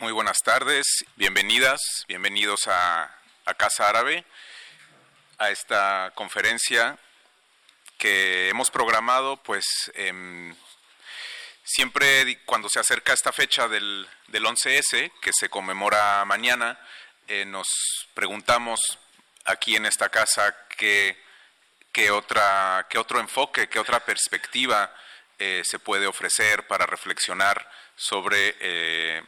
Muy buenas tardes, bienvenidas, bienvenidos a, Casa Árabe, a esta conferencia que hemos programado, pues em, siempre cuando se acerca esta fecha del, del 11S, que se conmemora mañana, eh, nos preguntamos aquí en esta casa qué, otra, qué otro enfoque, qué otra perspectiva eh, se puede ofrecer para reflexionar sobre, eh,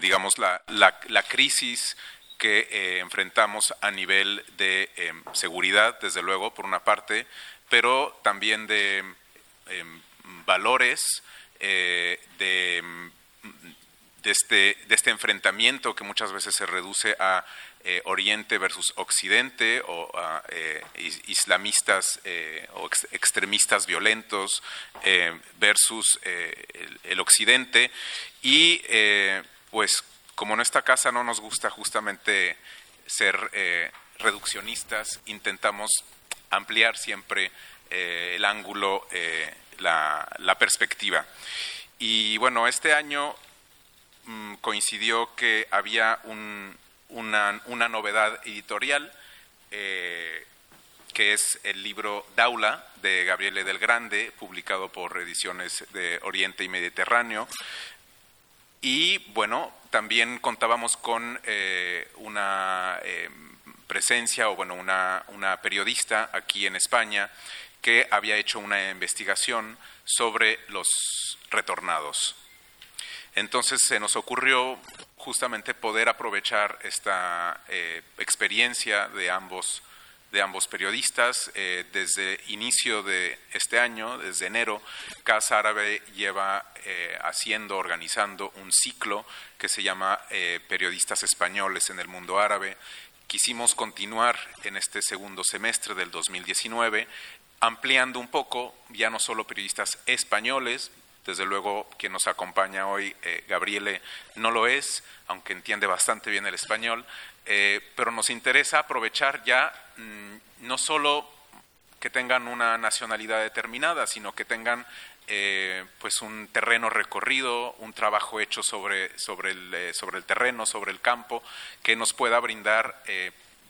digamos, la, la, crisis que eh, enfrentamos a nivel de em, seguridad, desde luego, por una parte, pero también de em, valores, de, de, este, de este enfrentamiento que muchas veces se reduce a eh, Oriente versus Occidente o eh, islamistas eh, o extremistas violentos versus el, Occidente. Y pues como en esta casa no nos gusta justamente ser reduccionistas, intentamos ampliar siempre el ángulo, la, la, perspectiva. Y bueno, este año mm, coincidió que había un, una, una novedad editorial, eh, que es el libro Daula de Gabriele del Grande, publicado por Ediciones de Oriente y Mediterráneo. Y bueno, también contábamos con eh, una eh, presencia o bueno, una, una periodista aquí en España que había hecho una investigación sobre los retornados. Entonces se nos ocurrió justamente poder aprovechar esta eh, experiencia de ambos, de ambos periodistas. Eh, desde inicio de este año, desde enero, Casa Árabe lleva eh, haciendo, organizando un ciclo que se llama Periodistas Españoles en el Mundo Árabe. Quisimos continuar en este segundo semestre del 2019 ampliando un poco, ya no solo periodistas españoles, desde luego, quien nos acompaña hoy, eh, Gabriele, no lo es, aunque entiende bastante bien el español, eh, pero nos interesa aprovechar ya mm, no solo que tengan una nacionalidad determinada, sino que tengan eh, pues un terreno recorrido, un trabajo hecho sobre, sobre, el, sobre el terreno, sobre el campo, que nos pueda brindar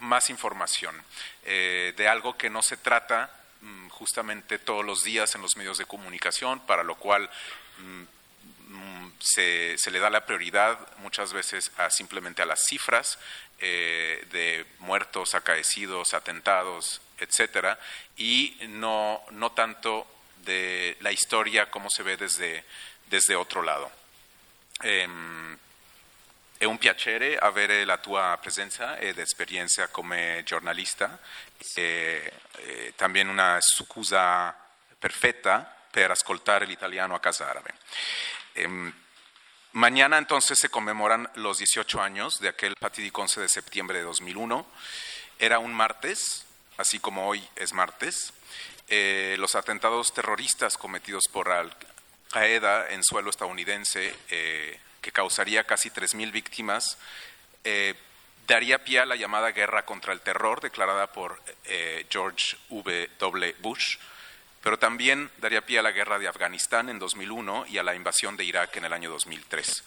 más información de algo que no se trata Mm, justamente todos los días en los medios de comunicación, para lo cual mm, mm, se, le da la prioridad muchas veces a simplemente a las cifras eh, de muertos, acaecidos, atentados, etcétera, y no, no tanto de la historia como se ve desde, desde otro lado. Ehm, è un piacere avere la tua presenza ed esperienza come giornalista e, e también una scusa perfetta per ascoltare l'italiano a casa árabe. Eh, mañana entonces se conmemoran los 18 años de aquel fatídico 11 de septiembre de 2001. Era un martes, así como hoy es martes. Eh, los atentados terroristas cometidos por Al Qaeda en suelo estadounidense eh, que causaría casi 3.000 víctimas, eh, daría pie a la llamada guerra contra el terror declarada por George W. Bush, pero también daría pie a la guerra de Afganistán en 2001 y a la invasión de Irak en el año 2003.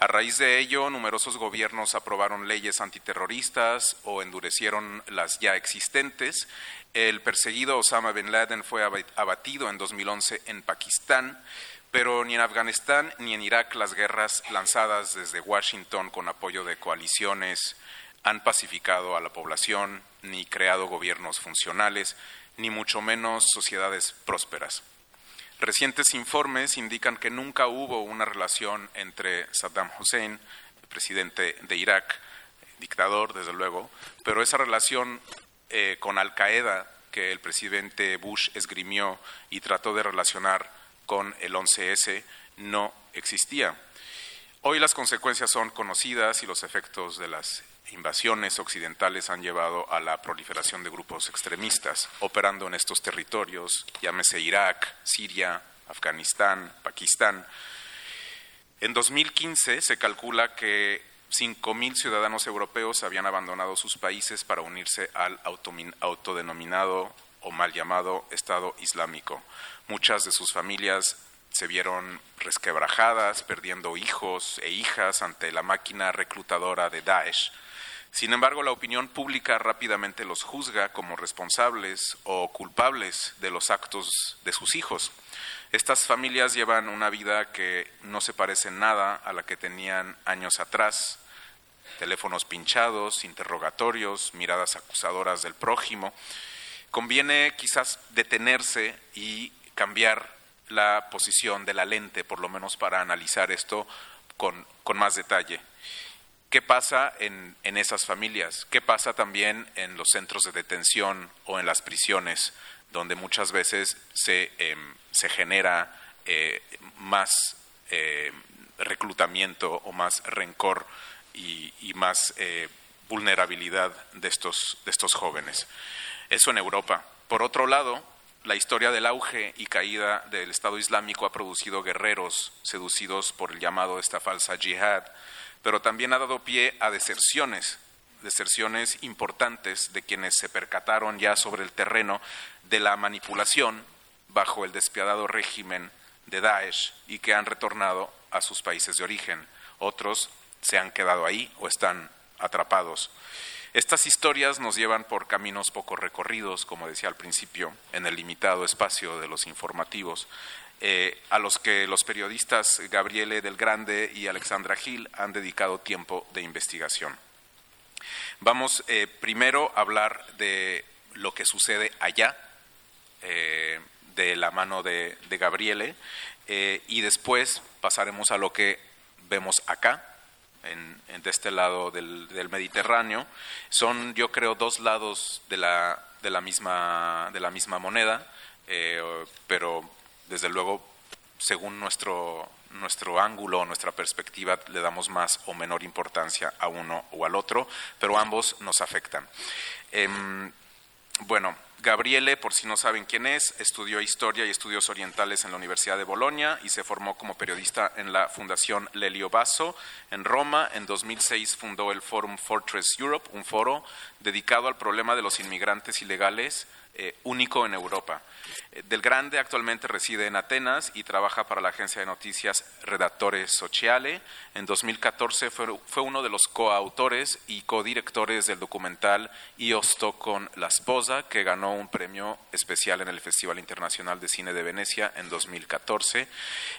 A raíz de ello, numerosos gobiernos aprobaron leyes antiterroristas o endurecieron las ya existentes. El perseguido Osama bin Laden fue abatido en 2011 en Pakistán pero ni en Afganistán ni en Irak las guerras lanzadas desde Washington con apoyo de coaliciones han pacificado a la población, ni creado gobiernos funcionales, ni mucho menos sociedades prósperas. Recientes informes indican que nunca hubo una relación entre Saddam Hussein, presidente de Irak, dictador desde luego, pero esa relación eh, con Al Qaeda que el presidente Bush esgrimió y trató de relacionar con el 11S no existía. Hoy las consecuencias son conocidas y los efectos de las invasiones occidentales han llevado a la proliferación de grupos extremistas operando en estos territorios, llámese Irak, Siria, Afganistán, Pakistán. En 2015 se calcula que 5.000 ciudadanos europeos habían abandonado sus países para unirse al autodenominado o mal llamado Estado Islámico. Muchas de sus familias se vieron resquebrajadas, perdiendo hijos e hijas ante la máquina reclutadora de Daesh. Sin embargo, la opinión pública rápidamente los juzga como responsables o culpables de los actos de sus hijos. Estas familias llevan una vida que no se parece nada a la que tenían años atrás. Teléfonos pinchados, interrogatorios, miradas acusadoras del prójimo. Conviene quizás detenerse y cambiar la posición de la lente, por lo menos para analizar esto con, más detalle. ¿Qué pasa en, esas familias? ¿Qué pasa también en los centros de detención o en las prisiones, donde muchas veces se, em, genera eh, más eh, reclutamiento o más rencor y, más eh, vulnerabilidad de estos, de estos jóvenes? Eso en Europa. Por otro lado, la historia del auge y caída del Estado Islámico ha producido guerreros seducidos por el llamado esta falsa yihad, pero también ha dado pie a deserciones, deserciones importantes de quienes se percataron ya sobre el terreno de la manipulación bajo el despiadado régimen de Daesh y que han retornado a sus países de origen. Otros se han quedado ahí o están atrapados. Estas historias nos llevan por caminos poco recorridos, como decía al principio, en el limitado espacio de los informativos, eh, a los que los periodistas Gabriele del Grande y Alexandra Gil han dedicado tiempo de investigación. Vamos eh, primero a hablar de lo que sucede allá, eh, de la mano de, Gabriele, y después pasaremos a lo que vemos acá, de este lado del, Mediterráneo. Son, yo creo, dos lados de la, misma, moneda, pero desde luego, según nuestro, nuestro ángulo, nuestra perspectiva, le damos más o menor importancia a uno o al otro, pero ambos nos afectan. Em, bueno, Gabriele, por si no saben quién es, estudió Historia y Estudios Orientales en la Universidad de Bolonia y se formó como periodista en la Fundación Lelio Basso en Roma. En 2006 fundó el Forum Fortress Europe, un foro dedicado al problema de los inmigrantes ilegales eh, único en Europa. Eh, Del Grande actualmente reside en Atenas y trabaja para la agencia de noticias Redattore Sociale. En 2014 fue, uno de los coautores y codirectores del documental Io sto con la sposa, que ganó un premio especial en el Festival Internacional de Cine de Venecia en 2014.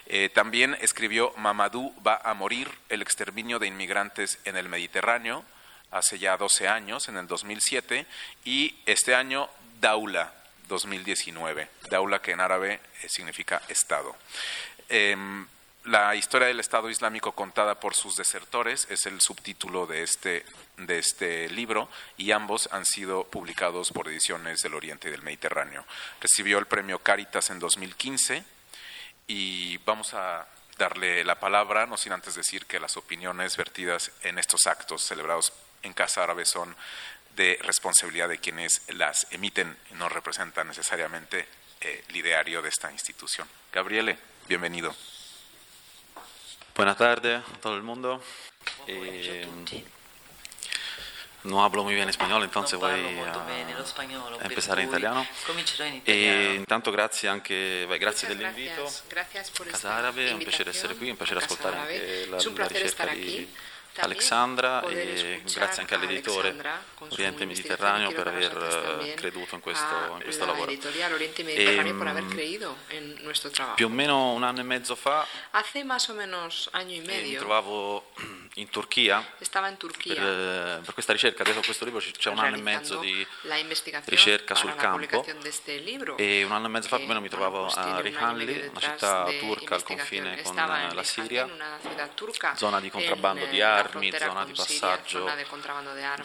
Eh, también escribió Mamadou va a morir, el exterminio de inmigrantes en el Mediterráneo, hace ya 12 años, en el 2007, y este año Daula 2019. Daula que en árabe eh, significa Estado. Em, la historia del Estado Islámico contada por sus desertores es el subtítulo de este, de este libro y ambos han sido publicados por ediciones del Oriente y del Mediterráneo. Recibió el premio Caritas en 2015 y vamos a darle la palabra, no sin antes decir que las opiniones vertidas en estos actos celebrados en Casa Árabe son de responsabilidad de quienes las emiten no representan necesariamente eh, el ideario de esta institución. Gabriele, bienvenido. Buenas tardes a todo el mundo. Eh, no hablo muy bien español, entonces voy a empezar en italiano. E intanto grazie anche, beh, grazie dell'invito. Casa Árabe, è un piacere essere qui, è un piacere ascoltare anche la, la ricerca di Alexandra e grazie anche all'editore Oriente Mediterraneo per aver creduto in questo, in questo lavoro. E, più o meno un anno e mezzo fa mi trovavo in Turchia, per, per, questa ricerca, adesso questo libro c'è un anno e mezzo di ricerca sul campo. e un anno e mezzo fa più o meno mi trovavo a Rihanli, una città turca al confine con la Siria, zona di contrabbando di armi, zona di passaggio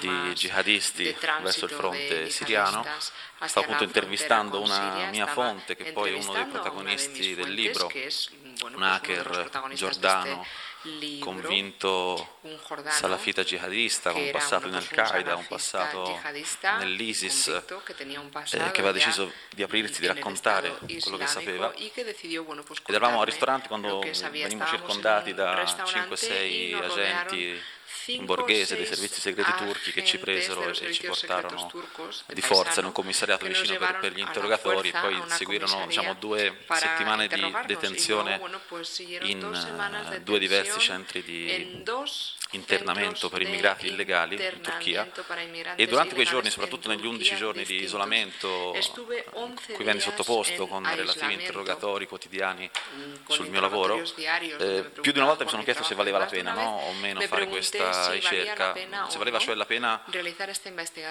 di jihadisti verso il fronte siriano. Stavo appunto intervistando una mia fonte che poi è uno dei protagonisti del libro, un hacker giordano convinto salafita jihadista, con un passato in Al-Qaeda, un passato nell'ISIS, eh, che aveva deciso di aprirsi, di raccontare quello che sapeva. Ed eravamo al ristorante quando venimmo circondati da 5-6 agenti un borghese dei servizi segreti turchi che ci presero e ci portarono di forza in un commissariato vicino per, per gli interrogatori poi seguirono diciamo, due settimane di detenzione in due diversi centri di internamento per immigrati illegali in Turchia. e durante quei giorni, soprattutto negli 11 giorni di isolamento cui venni sottoposto con relativi interrogatori quotidiani sul mio lavoro, eh, più di una volta mi sono chiesto se valeva la pena no, o meno fare questa ricerca, se valeva cioè la pena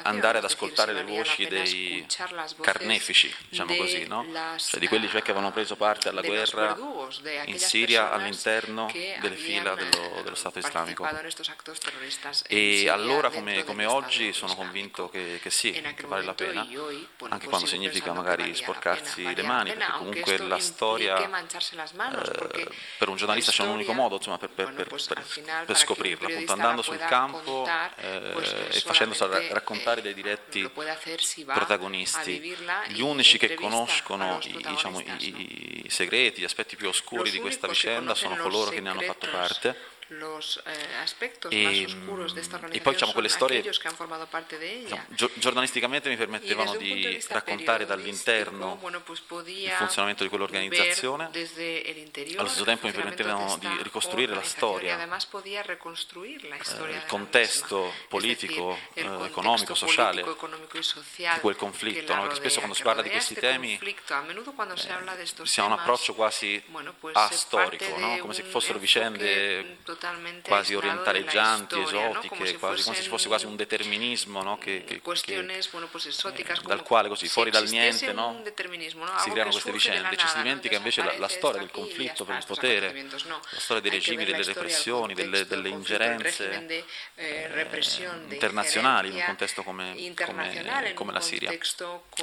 andare ad ascoltare le voci dei carnefici, diciamo così, no? cioè di quelli cioè che avevano preso parte alla guerra in Siria all'interno delle fila dello, dello Stato islamico. E allora come, come oggi sono convinto che, che sì, che vale la pena, anche quando significa magari sporcarsi le mani, perché comunque la storia eh, per un giornalista c'è un unico modo insomma, per, per, per, per, scoprirla, appunto andando sul campo eh, e facendosi raccontare dai diretti protagonisti, gli unici che conoscono i, diciamo, i, i segreti, gli aspetti più oscuri di questa vicenda sono coloro che ne hanno fatto parte los eh, e, e poi diciamo quelle storie. Diciamo, giornalisticamente mi permettevano di raccontare dall'interno bueno, pues il funzionamento di quell'organizzazione allo stesso tempo mi permettevano di ricostruire la storia eh, il contesto politico, eh, economico, sociale di quel conflitto no? perché spesso quando si parla di questi temi eh, si ha un approccio quasi astorico no? come se fossero vicende quasi orientaleggianti, esotiche, quasi, come se ci fosse quasi un determinismo no? che, che, che, eh, dal quale così fuori dal niente no? si creano queste vicende. Ci si dimentica invece la, la storia del conflitto per il potere, la storia dei regimi, delle repressioni, delle, delle ingerenze eh, internazionali in un contesto come, come, come la Siria.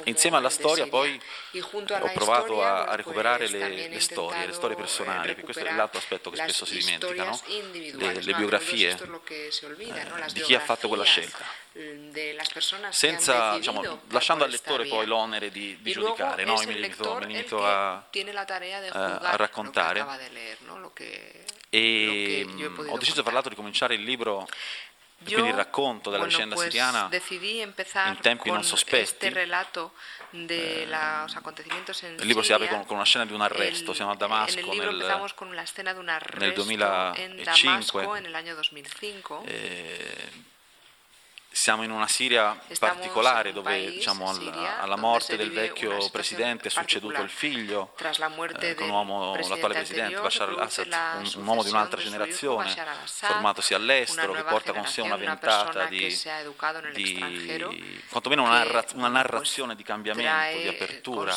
Insieme alla storia poi ho provato a, a recuperare le, le, storie, le storie personali, perché questo è l'altro aspetto che spesso si dimentica. No? Le, le biografie eh, di chi ha fatto quella scelta, senza, diciamo, lasciando al lettore poi l'onere di, di giudicare, no? mi limito, mi limito a, a, raccontare. E ho deciso tra l'altro di cominciare il libro quindi il racconto della bueno, vicenda pues siriana in tempi non sospetti. Eh, il libro si apre con, con, una scena di un arresto, siamo a Damasco nel, nel 2005. Eh, siamo in una Siria particolare dove diciamo, alla, alla, morte del vecchio presidente è succeduto il figlio, eh, con un uomo, l'attuale presidente Bashar al-Assad, un, un, uomo di un'altra generazione, formatosi all'estero, che porta con sé una ventata di, di quantomeno una, narra, una, narrazione di cambiamento, di apertura.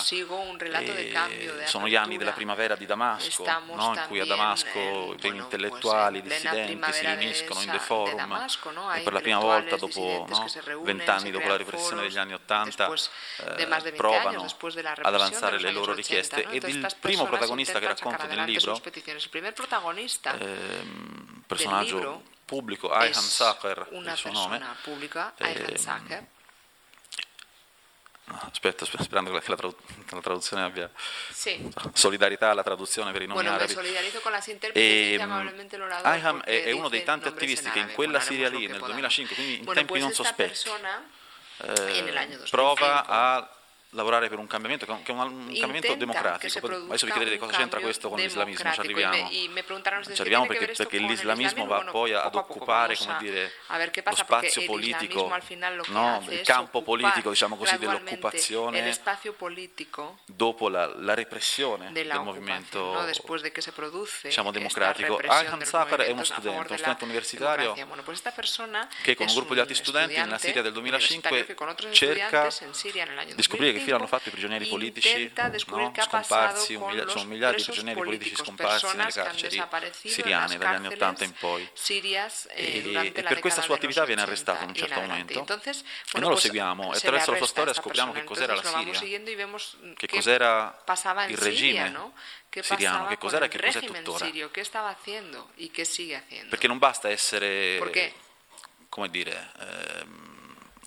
sono gli anni della primavera di Damasco, no? in cui a Damasco i intellettuali, i dissidenti si riuniscono in The Forum e per la prima volta dopo vent'anni no? dopo la repressione degli anni Ottanta eh, provano ad avanzare le loro richieste. ed il primo protagonista che racconto nel libro, eh, personaggio pubblico, Ayhan Sacher, il suo nome, eh, Aspetta, sperando che la, tradu- la traduzione abbia sì. solidarietà alla traduzione per i nomi bueno, arabi. E, Ayham è, è, uno dei tanti attivisti che in quella Siria lì nel 2005, quindi in bueno, tempi non sospetti, eh, prova a lavorare per un cambiamento che è un, un cambiamento democratico. Adesso vi chiederete cosa c'entra questo con l'islamismo, ci arriviamo. Ci arriviamo perché, perché l'islamismo va poi ad occupare come dire, lo spazio politico, no? il campo politico diciamo così, dell'occupazione dopo la, la repressione del movimento diciamo, democratico. Ayhan Safar è uno studente, uno studente universitario che con un gruppo di altri studenti nella Siria del 2005 cerca di scoprire che fine hanno fatto i prigionieri politici no? scomparsi, migliaio, sono migliaia di prigionieri politici scomparsi nelle carceri siriane dagli anni 80 in poi. Eh, e, e per questa sua attività viene arrestato in un certo momento. E noi lo seguiamo. e attraverso la sua storia scopriamo che cos'era la Siria, che cos'era il regime siriano, che cos'era e che cos'è tuttora. Perché non basta essere, come dire, ehm,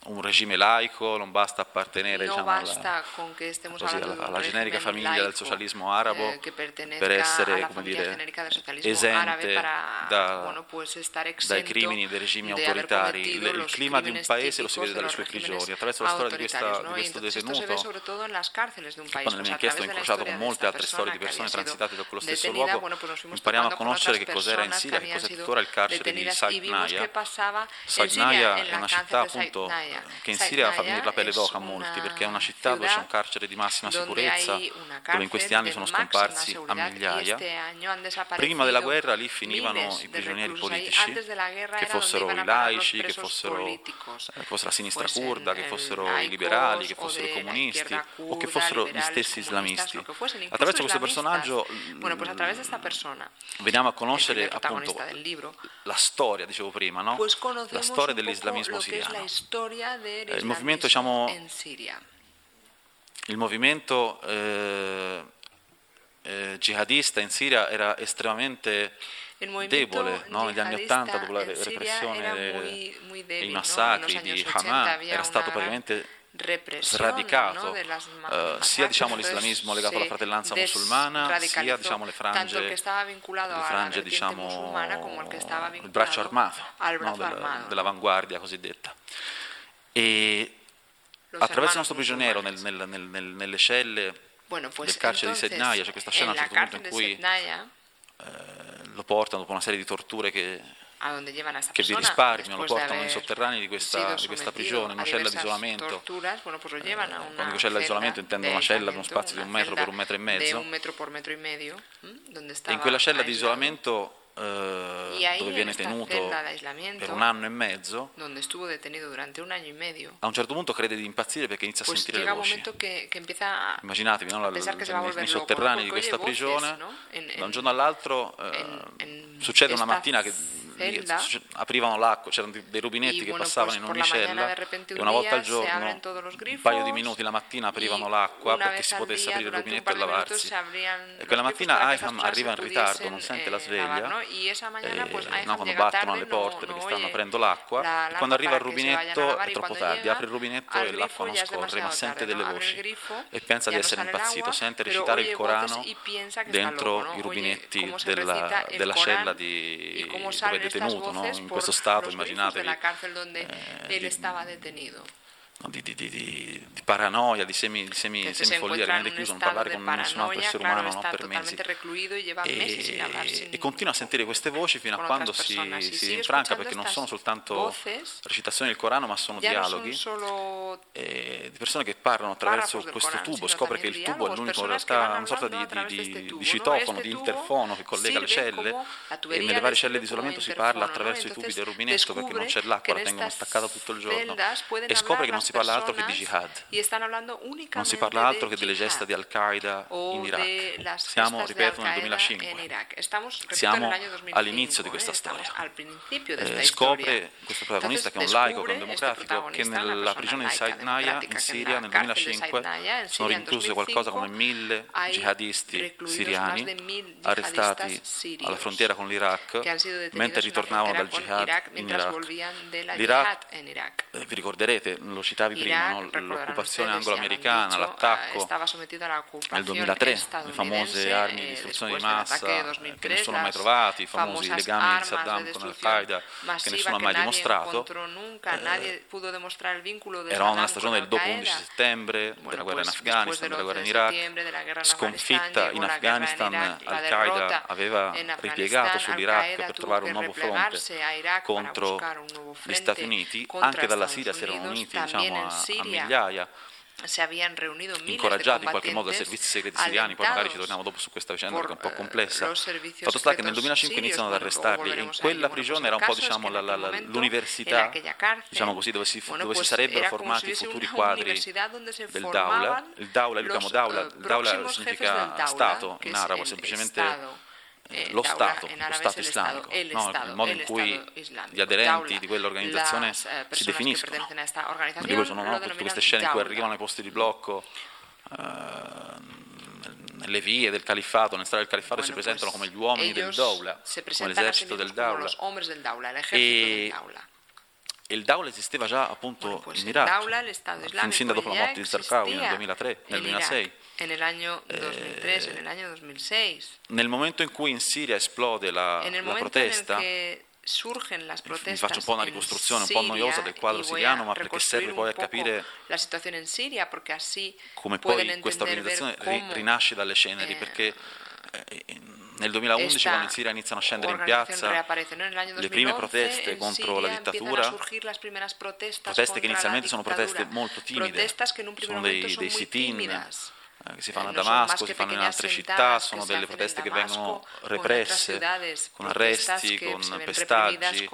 un regime laico, non basta appartenere no diciamo, alla, così, alla, alla generica famiglia laico, del socialismo arabo eh, per essere dire, esente da, bueno, dai crimini dei regimi autoritari. Il, il clima di un paese lo si vede dalle sue prigioni, attraverso la storia di, questa, no? di questo detenuto. Poi nelle mie inchieste ho incrociato con molte altre storie di persone transitate da quello stesso luogo, bueno, pues impariamo a conoscere che cos'era in Siria, che cos'è tuttora il carcere di Sagnaya. Sagnaya è una città appunto che in Siria fa venire la pelle d'oca a molti perché è una città dove c'è un carcere di massima sicurezza dove in questi anni sono scomparsi a migliaia. Prima della guerra lì finivano i prigionieri politici, che fossero i laici, che fossero, eh, che fosse la sinistra kurda, che fossero i liberali, che fossero i comunisti o che fossero gli stessi islamisti. Attraverso questo personaggio veniamo a conoscere appunto la storia, dicevo prima, no? la storia dell'islamismo siriano. Il movimento, diciamo, il movimento eh, eh, jihadista in Siria era estremamente debole no? negli anni Ottanta dopo la repressione e i massacri no? di Hama era stato praticamente sradicato uh, sia diciamo, l'islamismo legato alla fratellanza musulmana sia diciamo, le frange, le frange diciamo, il braccio armato no? della, dell'avanguardia cosiddetta e attraverso il nostro prigioniero nel, nel, nel, nelle celle bueno, pues del carcere di Sednaya c'è questa scena a un certo punto in cui eh, lo portano dopo una serie di torture che, che vi risparmiano, lo portano nei sotterranei di questa, di questa prigione, una cella di isolamento. Torturas, bueno, pues eh, quando dico cella di isolamento intendo una cella di uno spazio di un metro per un metro e mezzo. E in quella cella di isolamento eh, dove viene tenuto per un anno e mezzo, un a un certo punto crede di impazzire perché inizia a pues sentire le voci. Que, que Immaginatevi no, la, nei, nei sotterranei di questa prigione, voces, no? en, en, da un giorno all'altro eh, en, succede una mattina che celda, aprivano l'acqua, c'erano dei rubinetti che passavano in ogni cella e una volta al giorno, un paio di minuti la mattina aprivano l'acqua perché si potesse aprire il rubinetto e lavarsi. E quella mattina Aiham arriva in ritardo, non sente la sveglia, e, no, quando battono alle porte perché stanno aprendo l'acqua, e quando arriva al rubinetto è troppo tardi, apre il rubinetto e l'acqua non scorre, ma sente delle voci e pensa di essere impazzito, sente recitare il Corano dentro i rubinetti della, della cella di, dove detenuto, no? in questo stato, immaginatevi. Eh, di, di, di, di, paranoia, di semi, di semi, semifollia, rimane chiuso, non parlare con nessun altro essere umano no, per mesi. E, e, continua a sentire queste voci fino a quando si, si rinfranca, perché non sono soltanto recitazioni del Corano, ma sono dialoghi di persone che parlano attraverso questo tubo, scopre che il tubo è l'unico, in realtà una sorta di, di citofono, di interfono che collega le celle e nelle varie celle di isolamento si parla attraverso i tubi del rubinetto perché non c'è l'acqua, la tengono staccata tutto il giorno. e scopre che non si parla altro che di jihad. Non si parla altro che delle gesta di Al-Qaeda in Iraq. Siamo, ripeto, nel 2005. Siamo all'inizio di questa storia. Eh, scopre questo protagonista che è un laico, che è un democratico, che nella prigione di Saidnaya in Siria nel 2005 sono rinchiuse qualcosa come mille jihadisti siriani arrestati alla frontiera con l'Iraq mentre ritornavano dal jihad in Iraq. L'Iraq, eh, vi ricorderete, lo citavo citavi prima, no? l'occupazione anglo-americana, l'attacco nel 2003, le famose armi di distruzione di massa che nessuno ha mai trovato, i famosi legami di Saddam con Al-Qaeda che nessuno ha mai dimostrato. Eh, era una stagione del dopo 11 settembre, della guerra in Afghanistan, della guerra in Iraq, sconfitta in Afghanistan, Al-Qaeda aveva ripiegato sull'Iraq per trovare un nuovo fronte contro gli Stati Uniti, anche dalla Siria si erano uniti diciamo, a, a migliaia. Incoraggiati in qualche modo dai servizi segreti siriani, poi magari ci torniamo dopo su questa vicenda perché è un po' complessa. Fatto sta che nel 2005 iniziano ad arrestarli. e in quella prigione era un po' diciamo, la, la, l'università diciamo così, dove, si, dove si sarebbero formati i futuri quadri del Daula. Il Daula, lui chiamo Daula, il Daula significa Stato in arabo, semplicemente eh, lo Stato, lo Stato islamico, no? il modo in cui gli aderenti di quell'organizzazione eh, si definiscono. Quindi sono no? tutte queste scene in cui arrivano ai posti di blocco, eh, nelle vie del califfato, nelle strade del califfato si presentano come gli uomini del Daula, come l'esercito del Daula. E e il Daula esisteva già appunto bueno, in Iraq, sin da dopo la morte di Zarqawi nel 2003, nel 2006. En el año 2003, eh, en el año 2006. Nel momento in cui in Siria esplode la, la protesta, mi faccio un po' una ricostruzione un po' noiosa del quadro siriano, ma perché serve poi a capire la situazione in Siria, come poi questa organizzazione rinasce dalle ceneri, eh, perché eh, nel 2011 quando in Siria iniziano a scendere in piazza le prime proteste contro la dittatura, proteste che inizialmente sono proteste molto timide, sono dei, dei sit-in eh, che si fanno a Damasco, si fanno in altre città, sono delle proteste che vengono represse con arresti, con pestaggi.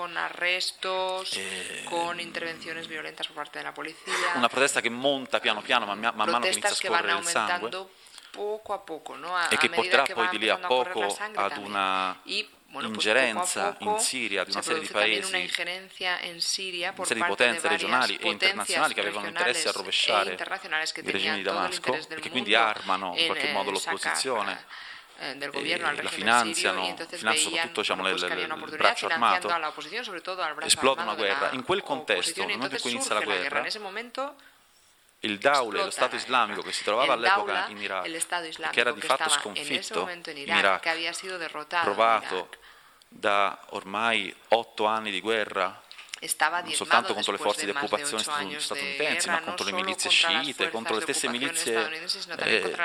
Una protesta che monta piano piano, man, man mano che inizia a scorrere il sangue poco a poco, no? a, e che porterà poi di lì a poco ad una y, bueno, ingerenza poco in Siria di una serie di paesi, una in Siria una serie di potenze regionali e internazionali che avevano interesse a rovesciare il regime di Damasco e che quindi armano in qualche modo l'opposizione eh, del gobierno al la finanziano, finanziano soprattutto diciamo, il, il braccio armato, esplode una guerra. In quel contesto, nel momento in cui inizia la guerra, il Daule, lo Stato islamico che si trovava all'epoca in Iraq, che era di fatto sconfitto in Iraq, provato da ormai otto anni di guerra non soltanto contro le forze di occupazione statunitensi, ma contro le milizie sciite, contro le stesse milizie eh,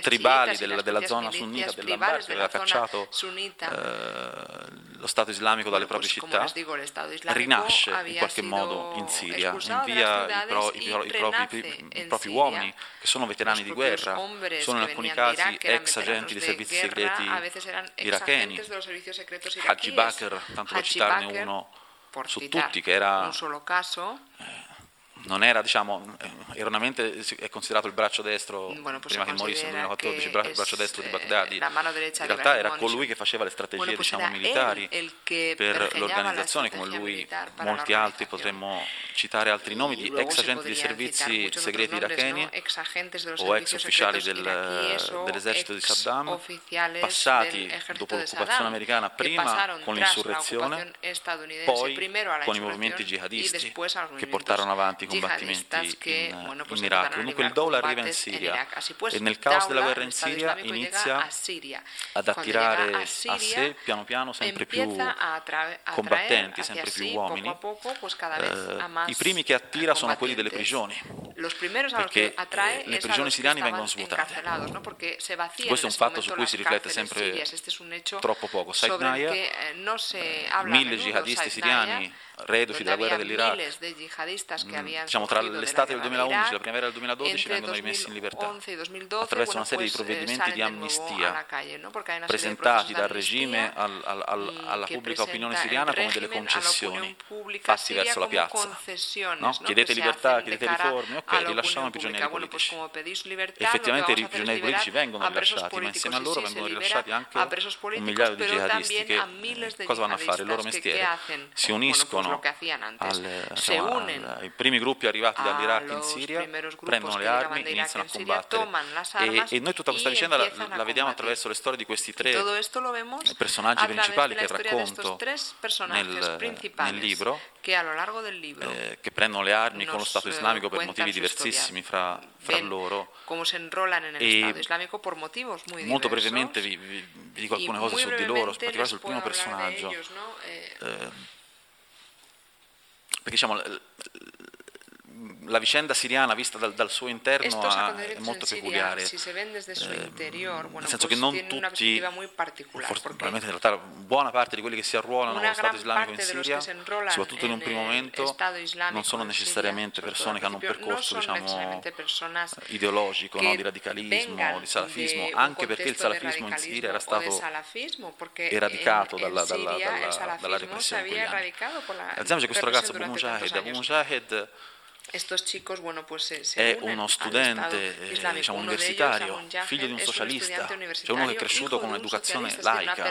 tribali della, della, zona sunnita dell'Ambar che aveva cacciato eh, lo Stato islamico dalle proprie città, rinasce in qualche modo in Siria, invia i, pro, i, pro, i, propri, i propri uomini che sono veterani di guerra, sono in alcuni casi ex agenti dei servizi segreti iracheni. Haji Bakr, tanto per citarne uno su tutti, che era un solo caso. Eh, non era, diciamo, eh, erroneamente è considerato il braccio destro, bueno, prima che morisse nel 2014, il braccio, braccio destro di Baghdadi. In realtà era colui che faceva le strategie bueno, diciamo, militari per l'organizzazione, come lui, molti altri, potremmo citare altri nomi di ex agenti dei servizi segreti iracheni o ex ufficiali del, dell'esercito di Saddam, passati dopo l'occupazione americana prima con l'insurrezione, poi con i movimenti jihadisti che portarono avanti combattimenti in, in Iraq. Comunque il Dawla arriva in Siria e nel caos della guerra in Siria inizia ad attirare a sé piano piano sempre più combattenti, sempre più uomini. Eh, I primi che attira sono quelli delle prigioni, perché eh, le prigioni siriane vengono svuotate. Questo è un fatto su cui si riflette sempre troppo poco. Said Naya, eh, mille jihadisti siriani reduci della guerra dell'Iraq, diciamo tra l'estate del 2011 e la primavera del 2012 vengono rimessi in libertà attraverso una serie di eh, provvedimenti di amnistia presentati dal regime al, al, al, alla pubblica opinione siriana come delle concessioni fatti verso la piazza. No? Chiedete libertà, chiedete riforme, ok, rilasciamo i prigionieri politici. Effettivamente i prigionieri politici vengono rilasciati, ma insieme a loro vengono rilasciati anche un migliaio di jihadisti che cosa vanno a fare? Il loro mestiere. Si uniscono lo que hacían antes. Al, insomma, unen ai primi gruppi arrivati dall'Iraq in Siria, prendono le armi iniziano a combattere. E, e, noi tutta questa vicenda la, la, vediamo attraverso le storie di questi tre personaggi principali che racconto nel, nel libro, eh, che prendono le armi con lo Stato islamico per motivi diversissimi fra, fra loro. E molto brevemente vi, vi, vi, dico alcune cose su di loro, in particolare sul primo personaggio. Eh, eh perché diciamo, la vicenda siriana vista dal, dal suo interno ha, è molto peculiare, eh, nel senso che non tutti, forse, probabilmente in realtà buona parte di quelli che si arruolano allo Stato islamico in Siria, soprattutto in un primo momento, non sono necessariamente persone che hanno un percorso diciamo, ideologico no? di radicalismo, di salafismo, anche perché il salafismo in Siria era stato eradicato dalla, dalla, dalla, dalla repressione. Ad esempio c'è questo ragazzo Abu Mujahid, Abu Mujahid chicos, bueno, pues è uno studente eh, diciamo, universitario, figlio di un socialista, cioè uno che è cresciuto con un'educazione laica,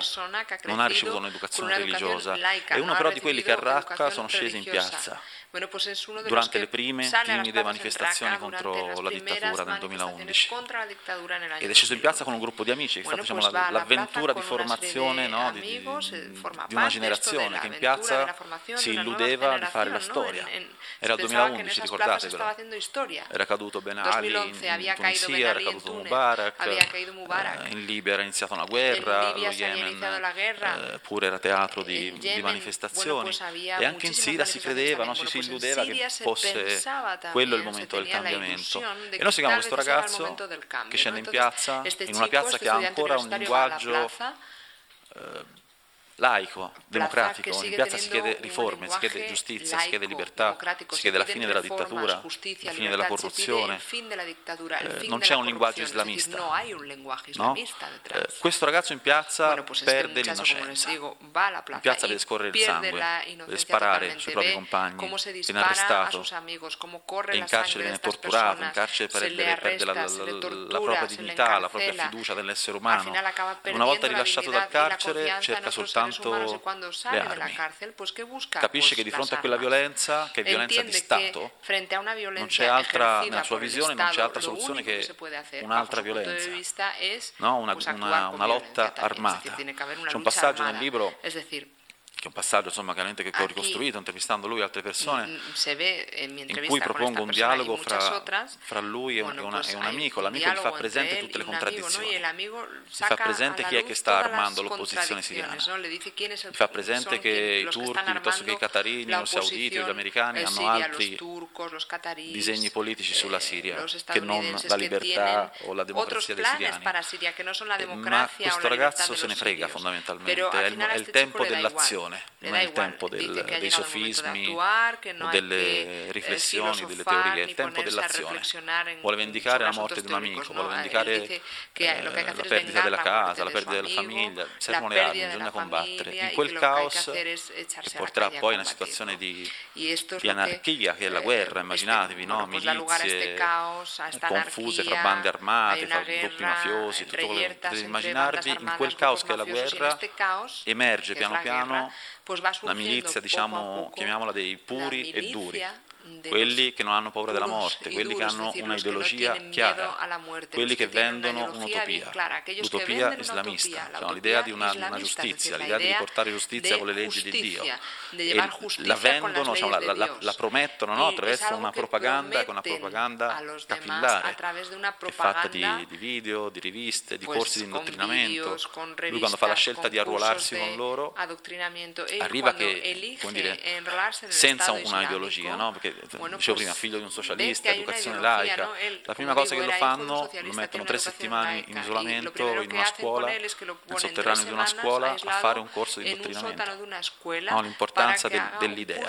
non ha ricevuto un'educazione religiosa, è uno però di quelli che a Raqqa sono scesi in piazza durante le prime timide manifestazioni contro la dittatura nel 2011 ed è sceso in piazza con un gruppo di amici, è stata diciamo, la, l'avventura di formazione no, di, di, di, una generazione che in piazza si illudeva di fare la storia. Era il 2011, ricordate però. Era caduto Ben Ali in, in Tunisia, era caduto Mubarak, eh, in Libia era iniziata una guerra, lo Yemen eh, pure era teatro di, di manifestazioni. e anche in Siria si credeva, no, ci si illudeva che fosse quello il momento del cambiamento. E noi seguiamo questo ragazzo che scende in piazza, in una piazza che ha ancora un linguaggio eh, laico, democratico, in piazza si chiede riforme, si chiede giustizia, si chiede libertà, si chiede la fine della dittatura, la fine della corruzione. Eh, non c'è un linguaggio islamista. No? Eh, questo ragazzo in piazza perde l'innocenza. In piazza deve scorrere il sangue, deve sparare sui propri compagni, viene arrestato, e in carcere viene torturato, in carcere perde, la, la, la, propria dignità, la propria fiducia nell'essere umano. Una volta rilasciato dal carcere cerca soltanto soltanto le armi. Capisce che di fronte a quella violenza, che è violenza di Stato, non c'è altra, nella sua visione, non c'è altra soluzione che un'altra violenza, no? una, una, una lotta armata. C'è un passaggio nel libro che è un passaggio insomma, che ho ricostruito intervistando lui e altre persone, in cui propongo un dialogo fra, fra lui e un, una, e un amico. L'amico gli fa presente tutte le contraddizioni, gli fa presente chi è che sta armando l'opposizione siriana, gli fa presente che i turchi piuttosto che i catarini o i sauditi o gli americani hanno altri disegni politici sulla Siria che non la libertà o la democrazia dei siriani. Ma questo ragazzo se ne frega fondamentalmente, è il tempo dell'azione ragione, non è il tempo del, dei sofismi o delle riflessioni, delle teorie, è il tempo dell'azione. Vuole vendicare la morte di un amico, vuole vendicare eh, la perdita della casa, la perdita della famiglia, servono le armi, bisogna combattere. In quel caos che porterà poi a una situazione di, di anarchia che è la guerra, immaginatevi, no? milizie confuse fra bande armate, fra gruppi mafiosi, tutto quello che potete immaginarvi, in quel caos che è la guerra emerge piano piano la milizia, diciamo, chiamiamola dei puri e duri, quelli che non hanno paura della morte, quelli che hanno una ideologia chiara, quelli che vendono un'utopia, l'utopia islamista, cioè l'idea di una, una, giustizia, l'idea di riportare giustizia con le leggi di Dio. E la vendono, cioè, la, la, la, promettono no? attraverso una propaganda, una propaganda capillare, che è fatta di, di, video, di riviste, di corsi di indottrinamento. Lui quando fa la scelta di arruolarsi con loro, arriva che, dire, senza una ideologia, no? perché bueno, dicevo prima, figlio di un socialista, educazione laica, no? la prima cosa che lo fanno, lo mettono tre settimane in isolamento in una scuola, nel sotterraneo di una scuola, a fare un corso di indottrinamento. No, l'importanza del, dell'idea.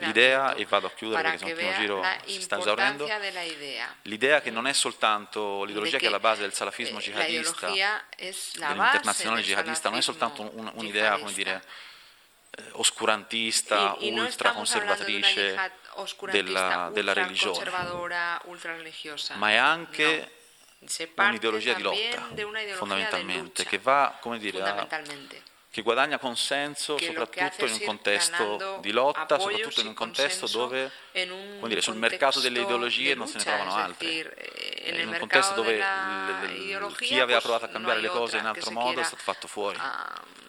L'idea, e vado a chiudere perché il primo giro si sta esaurendo, l'idea che non è soltanto l'ideologia che è alla base del salafismo eh, jihadista, dell'internazionale jihadista, non è soltanto un'idea, come dire, eh, oscurantista, ultraconservatrice della, della religione, ma è anche no. un'ideologia di lotta, fondamentalmente, che va, come dire, a, che guadagna consenso soprattutto in un contesto di lotta, soprattutto in un contesto dove un dire, sul mercato delle ideologie non se ne trovano altre, eh, in un contesto dove chi aveva provato a cambiare le cose in altro modo è stato fatto fuori.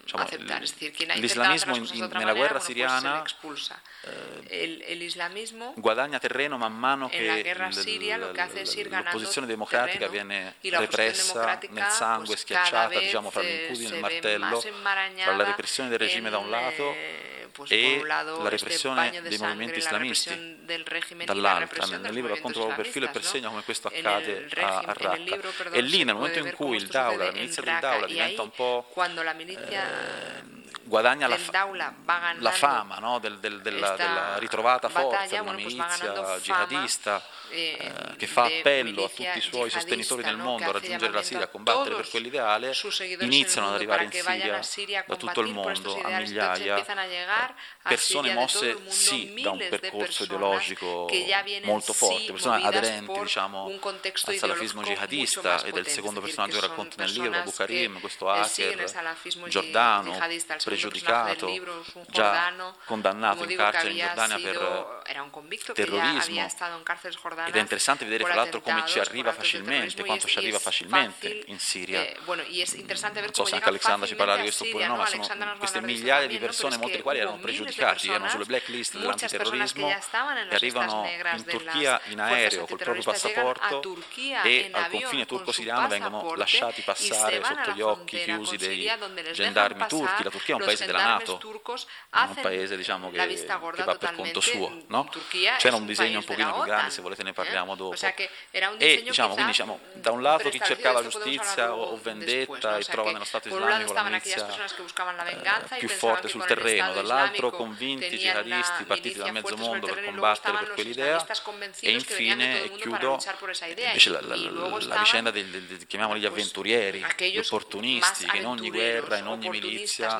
Diciamo, l'islamismo in, nella guerra siriana eh, guadagna terreno man mano che l'opposizione democratica viene repressa nel sangue, schiacciata diciamo, fra l'incudine e il martello, tra la repressione del regime da un lato e la repressione dei movimenti islamisti dall'altra. Nel libro racconto proprio per filo e per segno come questo accade a, a Raqqa. E lì nel momento in cui il Daula, la milizia del Daula diventa un po' eh, guadagna la, la fama no? del, del, della, della, ritrovata forza di una milizia jihadista eh, che fa appello a tutti i suoi sostenitori nel mondo a raggiungere la Siria, a combattere per quell'ideale, iniziano ad arrivare in Siria da tutto il mondo a migliaia persone mosse sì da un percorso ideologico molto forte, persone aderenti diciamo, al salafismo jihadista e del secondo personaggio che racconta nel libro, Abu Karim, questo hacker giordano, pregiudicato, già condannato in carcere in Giordania per terrorismo ed è interessante vedere fra l'altro come ci arriva facilmente, quanto ci arriva facilmente in Siria. Eh, non so se anche Alexandra ci parla di questo oppure no, ma sono queste migliaia di persone, molte delle quali erano pregiudicati, erano sulle blacklist dell'antiterrorismo e arrivano in Turchia in aereo col proprio passaporto e al confine turco-siriano vengono lasciati passare sotto gli occhi chiusi dei gendarmi turchi. La Turchia è un paese della Nato, non un paese diciamo, che, che va per conto suo. No? C'era un disegno un pochino più grande, se volete ne parliamo eh? dopo. E diciamo, quindi diciamo, da un lato chi cercava giustizia o vendetta e trova nello Stato islamico la milizia eh, più forte sul terreno, dall'altro convinti jihadisti partiti da mezzo mondo per combattere per quell'idea e infine, e chiudo, invece la, la, la vicenda dei, dei, chiamiamoli gli avventurieri, gli opportunisti che in ogni guerra, in ogni milizia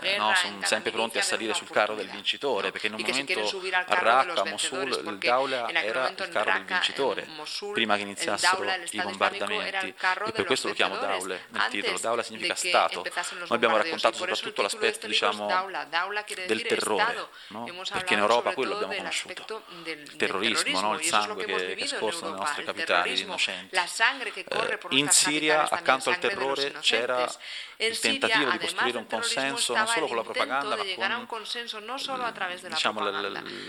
eh, no, sono sempre pronti a salire sul carro del vincitore perché in un momento a Raqqa, a Mosul, il Daula era il carro del vincitore prima che iniziassero i bombardamenti e per questo lo chiamo Daule nel titolo, Daula significa Stato. Noi abbiamo raccontato soprattutto l'aspetto diciamo, del terrore, no? perché in Europa quello abbiamo conosciuto, il terrorismo, no? il sangue che è scorso nelle nostre capitali di innocenti. Eh, in Siria accanto al terrore c'era il tentativo di costruire un consenso non solo con la propaganda, ma con diciamo,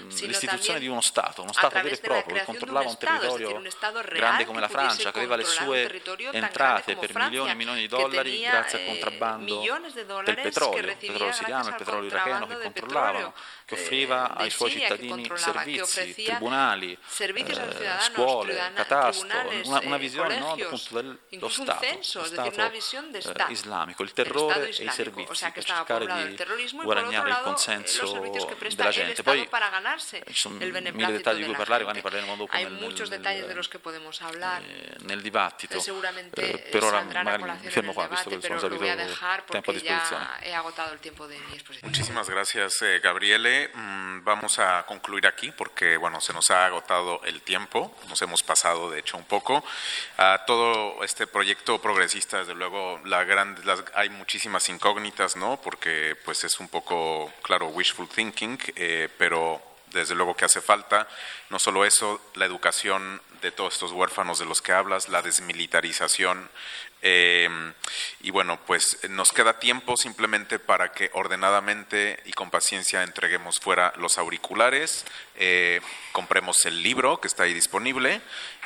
l'istituzione di uno Stato, uno Stato vero e proprio, che controllava un territorio grande come la Francia, che aveva le sue entrate per milioni e milioni di dollari grazie al eh, contrabbando del petrolio, il petrolio siriano, il petrolio iracheno che controllavano, che offriva ai suoi cittadini servizi, tribunali, eh, scuole, catasto, una, una visione no, appunto dello Stato, lo Stato eh, islamico, il terrore e i servizi per cercare di guadagnare il consenso della gente. Poi ci sono mille dettagli di cui parlare, quando parleremo dopo nel, nel, eh, nel dibattito. Eh, per ora magari mi fermo qua, visto che sono esaurito tempo a disposizione. Muchísimas gracias, eh, Mm, vamos a concluir aquí porque bueno, se nos ha agotado el tiempo, nos hemos pasado de hecho un poco. A todo este proyecto progresista, desde luego, la gran, hay muchísimas incógnitas, ¿no? Porque pues es un poco, claro, wishful thinking, eh, pero desde luego que hace falta. No solo eso, la educación de todos estos huérfanos de los que hablas, la desmilitarización eh, y bueno, pues nos queda tiempo simplemente para que ordenadamente y con paciencia entreguemos fuera los auriculares, eh, compremos el libro que está ahí disponible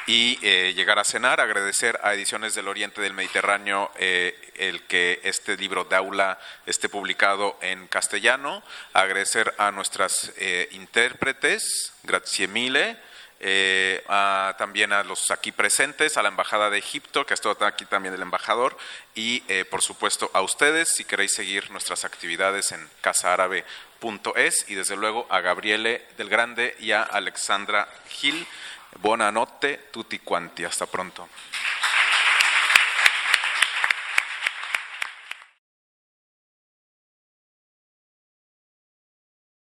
y eh, llegar a cenar, agradecer a Ediciones del Oriente del Mediterráneo el que este libro de aula esté publicado en castellano, agradecer a nuestras intérpretes, grazie mille, eh, también a los aquí presentes, a la Embajada de Egipto, que estado aquí también el embajador, y eh, por supuesto a ustedes, si queréis seguir nuestras actividades en casaarabe.es, y desde luego a Gabriele del Grande y a Alexandra Gil. Buona notte tutti quanti, hasta pronto.